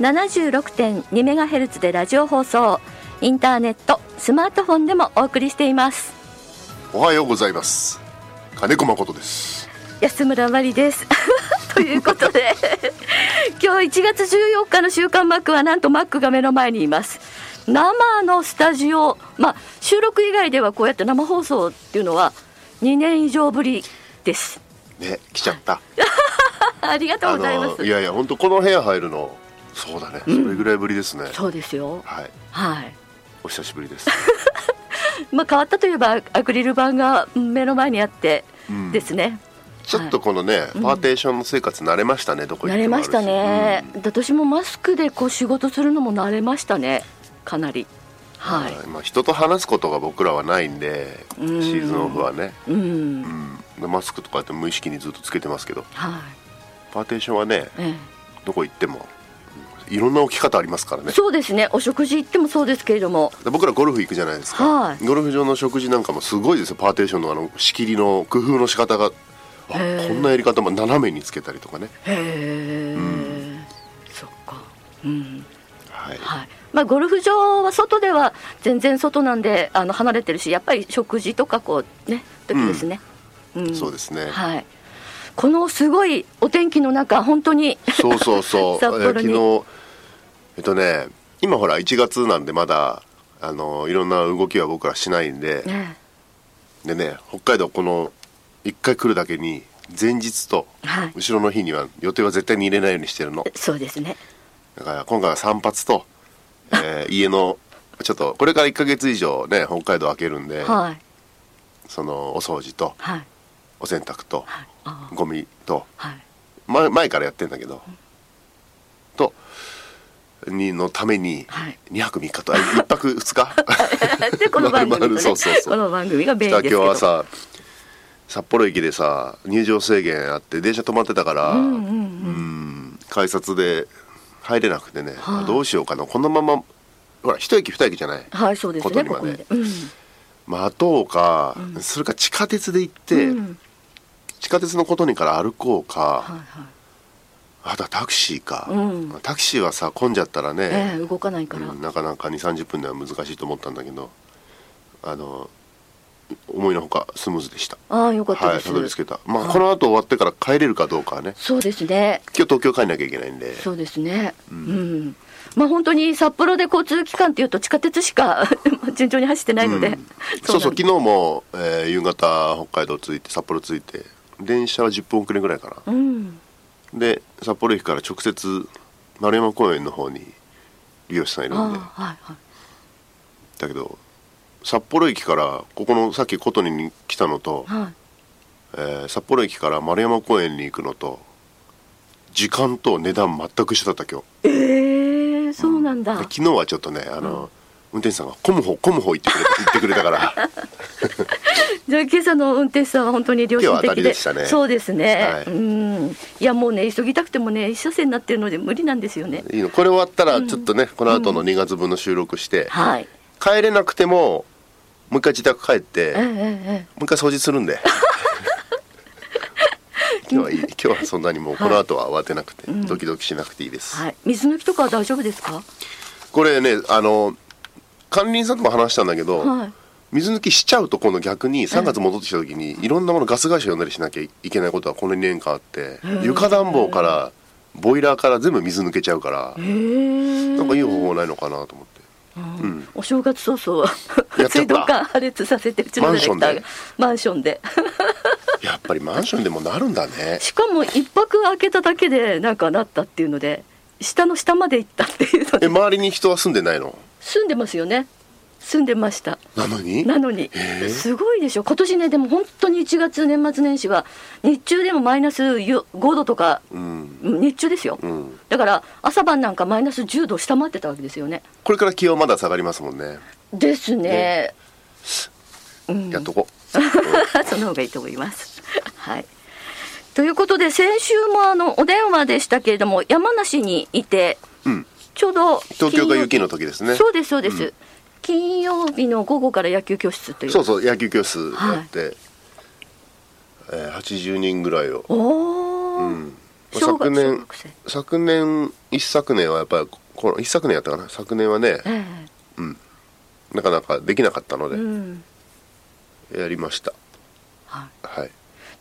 76.2MHz でラジオ放送。インターネットスマートフォンでもお送りしています。おはようございます。金子誠です。安村真理です。ということで 今日1月14日の週刊マックはなんとマックが目の前にいます。生のスタジオ、まあ、収録以外ではこうやって生放送っていうのは2年以上ぶりです。ね来ちゃった。ありがとうございます。いやいや本当この部屋入るのそうだね、それぐらいぶりですね。そうですよ。はい。はい。お久しぶりです。まあ変わったといえばアクリル板が目の前にあってうん。ですね、ちょっとこのね、パーテーションの生活慣れましたねどこ行慣れましたね、で私もマスクでこう仕事するのも慣れましたね。かなり。うんはい。まあ、人と話すことが僕らはないんでシうん。ーズンオフはね、うん、うん、でマスクとかって無意識にずっとつけてますけど。はい。パーテーションはねえどこ行ってもうんいろんな置き方ありますからえ、ね。そうですね。お食事行ってもそうですけれども。で僕らゴルフ行くじゃないですか、はい。ゴルフ場の食事なんかもすごいですよ。パーテーションのあの仕切りの工夫の仕方があこんなやり方も斜めにつけたりとかね。へえ、そっか。うん。はい、はい。まあ、ゴルフ場は外では全然外なんであの離れてるしやっぱり食事とかこうね時ですね、うん。そうですね、はいこのすごいお天気の中本当にそうそうそう。昨日えっとね今ほら1月なんでまだあのいろんな動きは僕らしないんで、ね。でね北海道この1回来るだけに前日とはい。後ろの日には予定は絶対に入れないようにしてるの。そうですね。だから今回は散髪と、えー家のちょっとこれから1ヶ月以上ね北海道開けるんで、はい。そのお掃除とはい。お洗濯とはい。あゴミと。あはい。前前からやってんだけど、とにのためにはい。2泊3日とあ1泊2日。でこの番組と、ね、そうそうそう。この番組がです今日はさ札幌駅でさ入場制限あって電車止まってたから、うんうんうん。うん改札で入れなくてね、はい。どうしようかな。このままほら一駅二駅じゃない？はいそうですね。ここまで、うん。待とうか、それか地下鉄で行って、うん地下鉄のことにから歩こうか、はいはい。あとはタクシーか、うん。タクシーはさ混んじゃったらね、ええ動かないから、うんなかなか2 3 0分では難しいと思ったんだけどあの思いのほかスムーズでした。ああよかったはいです、たどり着けた。まあこの後終わってから帰れるかどうかはね。そうですね。今日東京帰んなきゃいけないんで。そうですね。うん、まあ本当に札幌で交通機関っていうと地下鉄しか 順調に走ってないので、うん。そうそう昨日も、えー夕方北海道着いて札幌着いて電車は10分遅れぐらいかな。うん。で札幌駅から直接丸山公園の方に利用者さんいるんで。はいはい。だけど札幌駅からここのさっき琴にに来たのと、はい。えー札幌駅から丸山公園に行くのと時間と値段全く一緒だった今日。ええそうなんだ、で昨日はちょっとねあの、運転手さんが混む方混む方行ってくれ言ってくれたから じゃあ今朝の運転手さんは本当に良心的でりでしたねそうですね、はい。うん。いやもうね急ぎたくてもね一車線になってるので無理なんですよね。いいのこれ終わったらちょっとね、この後の2月分の収録して、はい。帰れなくてももう一回自宅帰って、ええええもう一回掃除するんで。今日はいい今日はそんなにもうこの後は慌てなくて、ドキドキしなくていいです、はい。水抜きとかは大丈夫ですか？これねあの管理人さんとも話したんだけど、はい水抜きしちゃうと今度逆に3月戻ってきた時にいろんなものガス会社呼んだりしなきゃいけないことはこの2年間あって床暖房からボイラーから全部水抜けちゃうからなんかいい方法ないのかなと思って。うん。お正月早々水道管破裂させてうちのディレクターがマンションで。やっぱりマンションでもなるんだね。しかも一泊開けただけでなんかなったっていうので下の下まで行ったっていうので。え周りに人は住んでないの？住んでますよね住んでました。なのに？なのに。すごいでしょ。今年ねでも本当に1月年末年始は日中でもマイナス5度とかうん。うん日中ですよ、うん。だから朝晩なんかマイナス10度下回ってたわけですよね。これから気温まだ下がりますもんね。ですね。うん。やっとこ その方がいいと思います。はい。ということで先週もあのお電話でしたけれども山梨にいてうん。ちょうど東京が雪の時ですね。そうですそうです、うん金曜日の午後から野球教室という。そうそう野球教室やって、えー80人ぐらいを。おお、うん。昨年昨年一昨年はやっぱりこの一昨年やったかな？昨年はねえなかなかできなかったのえうでん。やりました、はい。はい。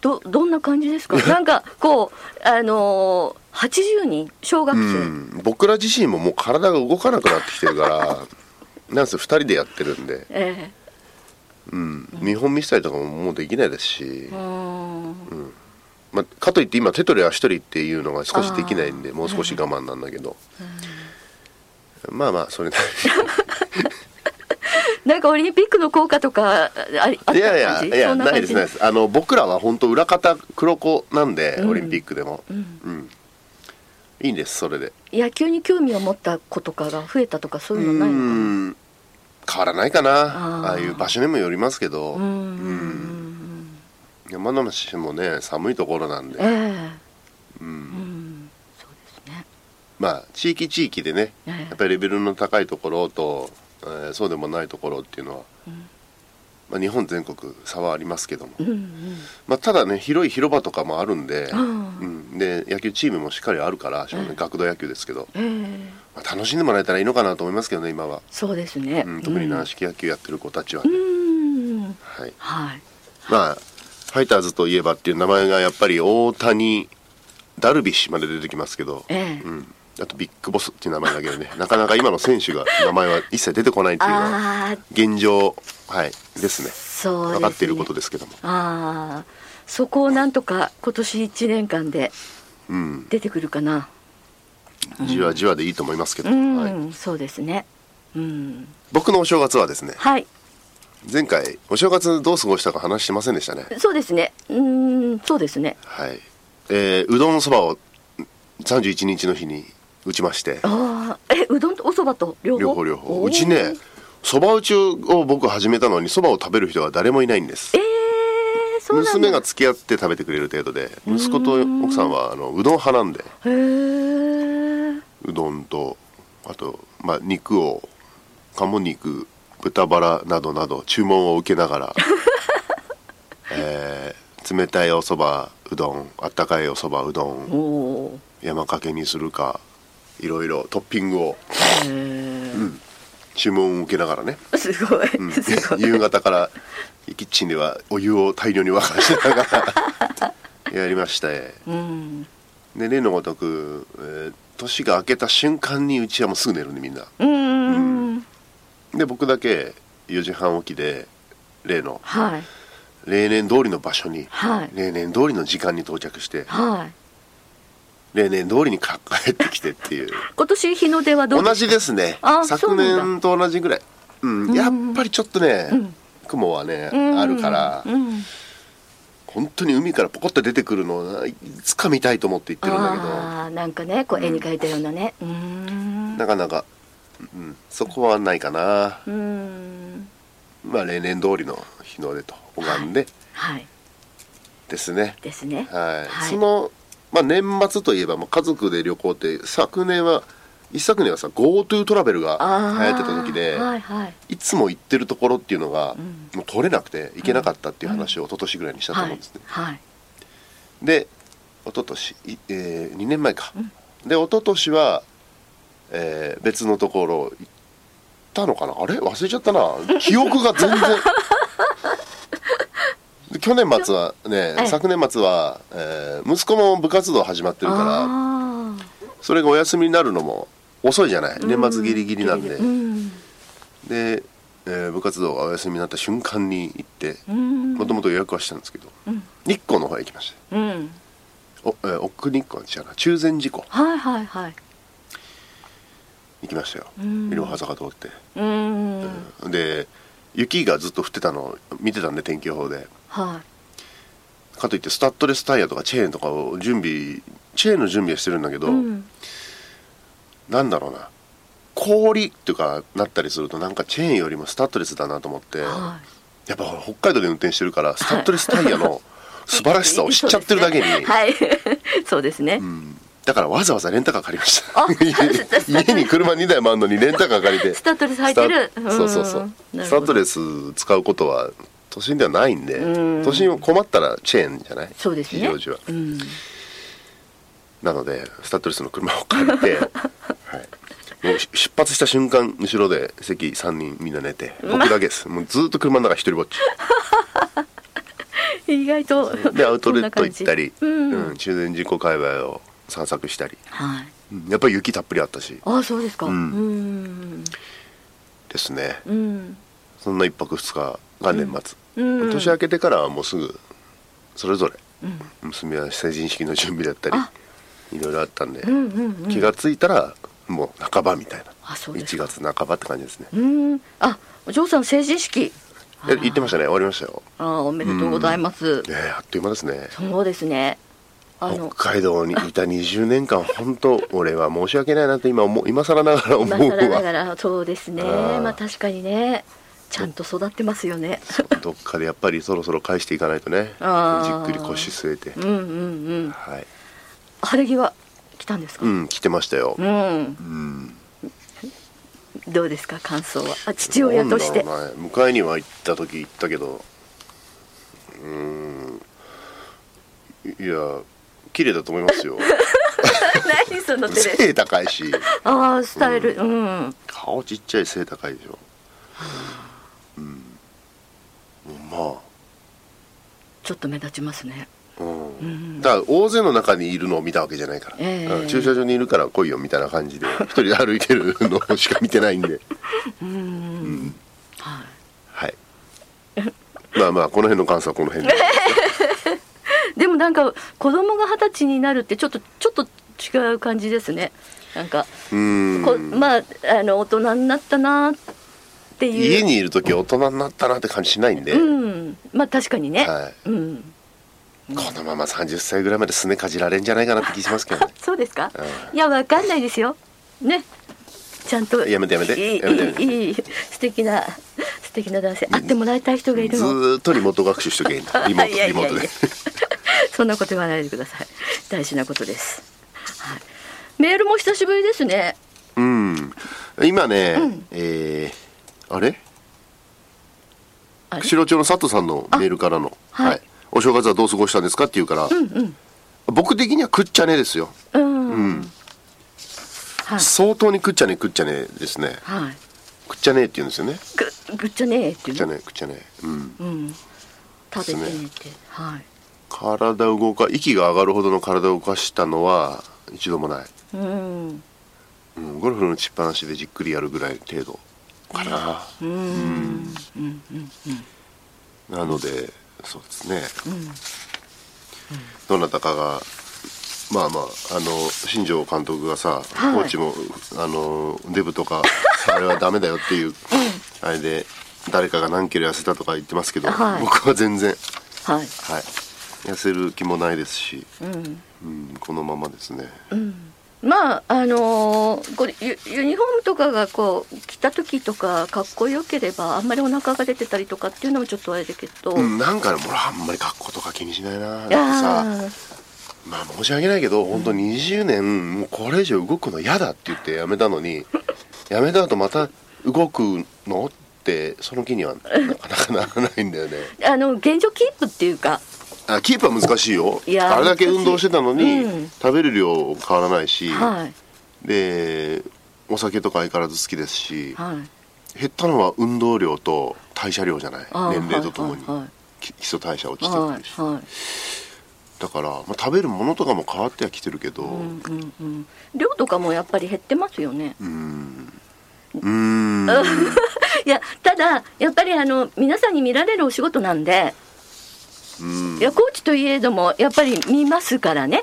どどんな感じですか？なんかこうあのー、80人？小学う生、ん。僕ら自身ももう体が動かなくなってきてるからなんせ2人でやってるんで、えうん、見本見せたりとかももうできないですし。え、うん。まあ、かといって今手取り足取りっていうのが少しできないんでもう少し我慢なんだけど、まあまあそれな なんかオリンピックの効果とかありあった感じ？いやいやいやないですないです。あの僕らは本当裏方黒子なんで、うん。オリンピックでも、うん。うんいいんですそれで。野球に興味を持った子とかが増えたとかそういうのないのかな？うん変わらないかな。あー。ああいう場所にもよりますけど、うん。うん。うん山梨もね寒いところなんで、ええ。うん。うんそうですね。まあ地域地域でねええ。やっぱりレベルの高いところと、えーそうでもないところっていうのは、まあ、日本全国差はありますけども、うんうん。まあ、ただね広い広場とかもあるんで,、うん、で野球チームもしっかりあるから学童野球ですけど、ええ。まあ、楽しんでもらえたらいいのかなと思いますけどね今は、そうですね、うん、特に軟式野球やってる子たちはうね、ん。はい、はい。まあファイターズといえばっていう名前がやっぱり大谷ダルビッシュまで出てきますけど、ええ。うん、あとビッグボスっていう名前だけどね。なかなか今の選手が名前は一切出てこないっていうのは現状はいですね。そうですね。分かっていることですけども。ああそこをなんとか今年1年間でうん。出てくるかな。じわじわでいいと思いますけど、うん、はい、そうですね。うん。僕のお正月はですねはい。前回お正月どう過ごしたか話してませんでしたね。そうですね。うんそうですね。はい。えーうどんそばを31日の日に打ちまして。ああえうどんとおそばと？両方？両方うちねそば打ちを僕始めたのにそばを食べる人が誰もいないんです。えー、そう娘が付き合って食べてくれる程度で息子と奥さんはあのうどん派なんで。へえうどんとあと、まあ、肉を鴨肉豚バラなどなど注文を受けながら、えー冷たいおそばうどんあったかいおそばうどん山かけにするかいろいろトッピングを。ー。へ注文を受けながらね、えすごい、うん。すごい。夕方からキッチンではお湯を大量に沸かしながら やりましてうん。で例のごとく、えー年が明けた瞬間にうちはもうすぐ寝るんでみんな。うん。うん。で僕だけ4時半起きで例のはい。例年通りの場所にはい。例年通りの時間に到着してはい例年通りにか 帰ってきてっていう。今年日の出はどう同じですね。昨年と同じぐらい、うん、やっぱりちょっとね、雲はね、うん。あるから、うん。本当に海からポコッと出てくるのをいつか見たいと思って言ってるんだけど。ああなんかねこう絵に描いたようなね。うーん。なかなか、うん、そこはないかな。うーん。まあ例年通りの日の出と拝んで。はい。ですね。ですね。はい、はい。その、まあ、年末といえばもう家族で旅行って昨年は一昨年はさ GoTo トラベルが流行ってた時で、はいはい。いつも行ってるところっていうのが、ん。もう取れなくて行けなかったっていう話を一昨年ぐらいにしたと思うんですね、はい。で一昨年いえー、2年前か、で一昨年は、えー別のところ行ったのかな？あれ？忘れちゃったな。記憶が全然。で 去年末はねええ。昨年末は、えー息子も部活動始まってるからあそれがお休みになるのも遅いじゃない。年末ギリギリなんで、うん。で、えー部活動がお休みになった瞬間に行ってうん。もともと予約はしたんですけど、うん。日光の方へ行きましたうん。お、えー奥日光違うな？中禅寺湖。はいはいはい。行きましたよ。うん。坂通って、うん。で雪がずっと降ってたのを見てたんで天気予報で。はかといってスタッドレスタイヤとかチェーンとかを準備チェーンの準備はしてるんだけど、いうん。なんだろうな。氷っていうかなったりするとなんかチェーンよりもスタッドレスだなと思って、はやっぱ北海道で運転してるからスタッドレスタイヤの素晴らしさを知っちゃってるだけに、はい。そうですね。うんだからわざわざレンタカー借りました。あ家 家に車2台もあるのにレンタカー借りて。スタッドレス履いてる？そうそうそう。スタッドレス使うことは都心ではないんでうん。都心困ったらチェーンじゃない？そうですね。非常時は。うん。なのでスタッドレスの車を借りて、はい、もうし出発した瞬間後ろで席3人みんな寝て僕だけです。もうずっと車の中一人ぼっち。意外とでアウトレット行ったり、うん。中禅寺湖界隈を散策したり、はい。うんやっぱり雪たっぷりあったし。あそうですか。ううん。んですね。うん。そんな一泊二日が年末、うん。年明けてからはもうすぐそれぞれうん。娘は成人式の準備だったりあ。いろいろあったんで、うんうんうん。気がついたらもう半ばみたいな。1あそうですか。月半ばって感じですね。うん。あお嬢さん成人式。え言ってましたね。終わりましたよ。あおめでとうございます。ねえあっという間ですね。そうですね北海道にいた20年間 本当俺は申し訳ないなって今思う今更ながら思う今更ながわらそうですね。まあ確かにねちゃんと育ってますよね。どっかでやっぱりそろそろ返していかないとね。じっくり腰据えて。うんうんうん。はい。晴れ着は来たんですか？うん来てましたよ。うん。うん。どうですか感想は？あ父親として。迎えには行った時行ったけど。うーん。いや綺麗だと思いますよ。何その手で背高いし。ああスタイル。うん。顔ちっちゃい背高いでしょ。うん。まちょっと目立ちますね。あ、うん。うん。だから大勢の中にいるのを見たわけじゃないから、ええ。うん。駐車場にいるから来いよみたいな感じで 一人で歩いてるのしか見てないんで。うん。はい。はい。まあまあこの辺の感想はこの辺ででもなんか子供が二十歳になるってちょっとちょっと違う感じですね。なんかこまああの大人になったなっていう。家にいる時大人になったなって感じしないんで、うん。まあ確かにね、はい。うん。このまま30歳ぐらいまですねかじられんじゃないかなって気しますけどね。そうですか、ういやわかんないですよ。ね。ちゃんとやめてやめて。いいやめて。いい素敵な素敵な男性会ってもらいたい人がいるずっとリモート学習しとけばいいんだ。リモート リモートでそんなこと言わないでください。大事なことです、はい、メールも久しぶりですね。うん。今ね、うん。えーあれ？釧路町の佐藤さんのメールからの、あはい。お正月はどう過ごしたんですか？って言うから、うんうん。僕的には食っちゃねですよ、うん、うん。はい。相当に食っちゃね食っちゃねですね。はい。食っちゃねって言うんですよね。ぐぐっちゃねえって食っちゃね食っちゃねうん。うん。食べてねって、はい体を動か息が上がるほどの体を動かしたのは一度もない、うん。うん、ゴルフの打ちっぱなしでじっくりやるぐらい程度かな、うん。うん。うん。なのでそうですね。うん。どなたかがまあまああの新庄監督がさ、はい。コーチもあのデブとかあれはダメだよっていう、あれで誰かが何キロ痩せたとか言ってますけど、はい。僕は全然。はい。はい痩せる気もないですし、うん。うん、このままですね。まああのーこれユユニフォームとかがこう着た時とかかっこよければあんまりお腹が出てたりとかっていうのもちょっとあれだけど、うん、なんかね俺あんまり格好とか気にしないな。なんいかやさまあ申し訳ないけど本当20年もうこれ以上動くの嫌だって言ってやめたのに やめた後また動くのってその気にはなかなかならないんだよね。ーあの現状キープっていうかあキープは難しいよ。あれだけ運動してたのに、うん。食べる量変わらないし、はい。でお酒とか相変わらず好きですし、はい。減ったのは運動量と代謝量じゃない？年齢とともに、はいはいき基礎代謝落ちてくるし、はいはい。だから、まあ、食べるものとかも変わってはきてるけどうんうんうん。量とかもやっぱり減ってますよね。うんうーん。いやただやっぱりあの皆さんに見られるお仕事なんでうんいやコーチといえどもやっぱり見ますからね。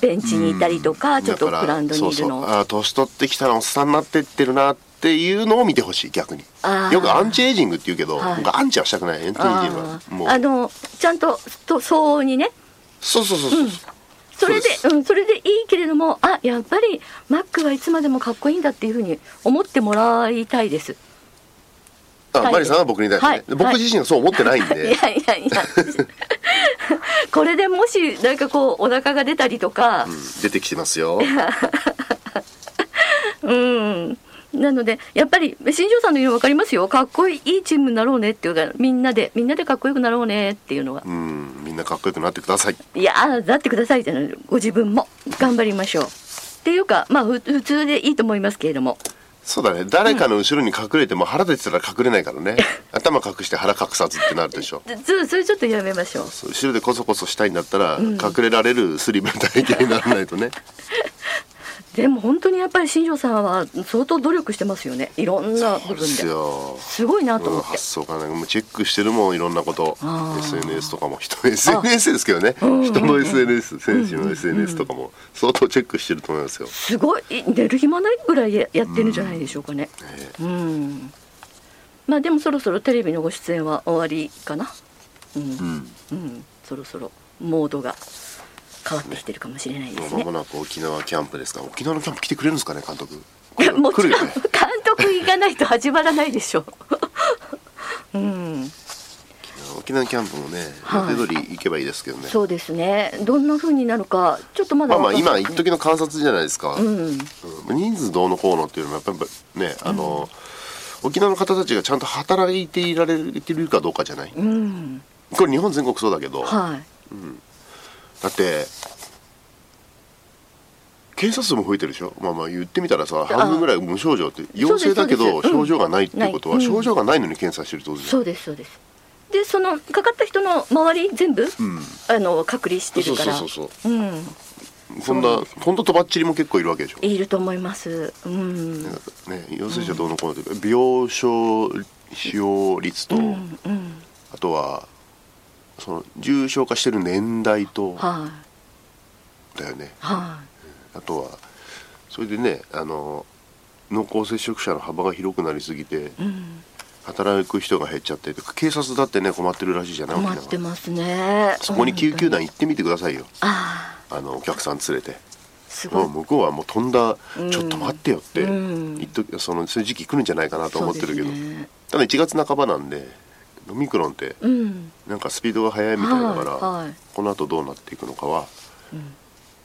ベンチにいたりとか、ちょっとグラウンドにいるの。あー年取ってきたらおっさんになってってるなっていうのを見てほしい逆に。あー。よくアンチエイジングって言うけど、はい。僕アンチはしたくないエンチエイジングは。あもう。ーあのちゃんとと相応にね。そうそうそうそう、それでうん、それでいいけれどもあやっぱりマックはいつまでもかっこいいんだっていうふうに思ってもらいたいです。はい。あマリさんは僕に対してね、はい。僕自身はそう思ってないんい。で、やいやいや。これでもしなんかこうお腹が出たりとか。うん出てきてますよ。うん、なのでやっぱり新庄さんの言うの分かりますよ。かっこいいチームになろうねっていうかみんなでみんなでかっこよくなろうねっていうのが。うん。みんなかっこよくなってください。いやーだってくださいじゃない。ご自分も。頑張りましょう。っていうかまあふ普通でいいと思いますけれどもそうだね。誰かの後ろに隠れても腹出てたら隠れないからね。頭隠して腹隠さずってなるでしょ。そそれちょっとやめましょう。後ろでコソコソしたいんだったら、隠れられるスリムな体型にならないとねでも本当にやっぱり新庄さんは相当努力してますよね。いろんな部分ですで。よすごいなとうん思って。発想がねもうチェックしてるもんいろんなこと。SNS とかも。人 SNS ですけどね。人の SNS 選手の SNS とかも相当チェックしてると思いますよ。すごい。寝る暇ないぐらいややってるんじゃないでしょうかね。うん。まあでもそろそろテレビのご出演は終わりかな。うん。うん。うん、そろそろモードが変わってきてるかもしれないですね。まも。なく沖縄キャンプですから沖縄のキャンプ来てくれるんですかね監督。もちろん来るよね。監督行かないと始まらないでしょう。うん、沖縄キャンプもねはい。予定通り行けばいいですけどね、そうですね。どんな風になるかちょっとまだまあまあ今一時の観察じゃないですか、うん、うん。人数どうのこうのっていうのもやっぱりねあの、沖縄の方たちがちゃんと働いていられてるかどうかじゃない。うん、これ日本全国そうだけど、はい。だって検査数も増えてるでしょ？まあまあ言ってみたらさ半分ぐらい無症状って陽性だけど症状がないっていうことはうん。症状がないのに検査してるってことじゃん。そうですそうです。でそのかかった人の周り全部、うん。あの隔離してるから。そうそうそうそう。うん、そんなほんととばっちりも結構いるわけでしょ？いると思います。うん、ね陽性者どうのこうのって病床使用率と、うん、うん、あとはその重症化してる年代とはい、だよね。はあとはそれでねあの濃厚接触者の幅が広くなりすぎてい、うん、働く人が減っちゃって警察だってね困ってるらしいじゃない？困ってますね。そこに救急団本行ってみてくださいよ。あのお客さん連れて。もう。向こうはもう飛んだ、うん。ちょっと待ってよってうん。言っとそのそういう時期来るんじゃないかなと思ってるけど、ね。ただ1月半ばなんでオミクロンってうん、なんかスピードが速いみたいだから、はいはいこの後どうなっていくのかは、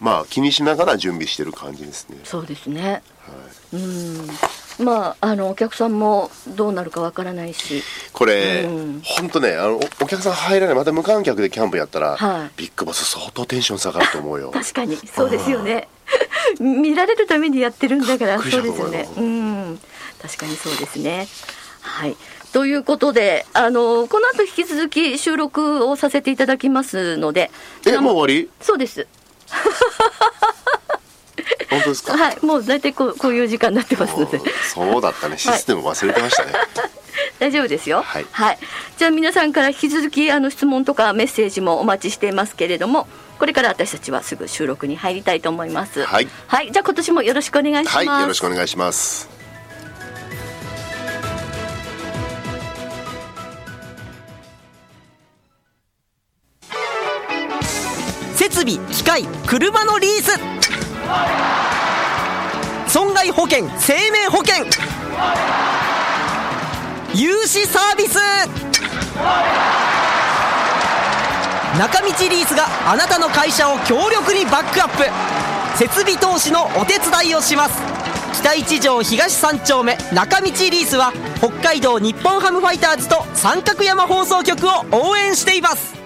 まあ気にしながら準備してる感じですね。そうですね。はい、うん、まああのお客さんもどうなるかわからないし、これ、うん本当ねあのおお客さん入らないまた無観客でキャンプやったら、はいビッグボス相当テンション下がると思うよ。確かにそうですよね。見られるためにやってるんだからそうですよね。うん、確かにそうですね。はい。ということで、あのこの後引き続き収録をさせていただきますので、えもう終わり？そうです。本当ですか、はい、もう大体こうこういう時間になってますので。そうだったねシステム忘れてましたね。大丈夫ですよ。はいじゃあ皆さんから引き続きあの質問とかメッセージもお待ちしていますけれども、これから私たちはすぐ収録に入りたいと思います。はい。はい、じゃあ今年もよろしくお願いします。はいよろしくお願いします。車のリース。損害保険生命保険。融資サービス。中道リースがあなたの会社を強力にバックアップ。設備投資のお手伝いをします。北一条東三丁目中道リースは北海道日本ハムファイターズと三角山放送局を応援しています。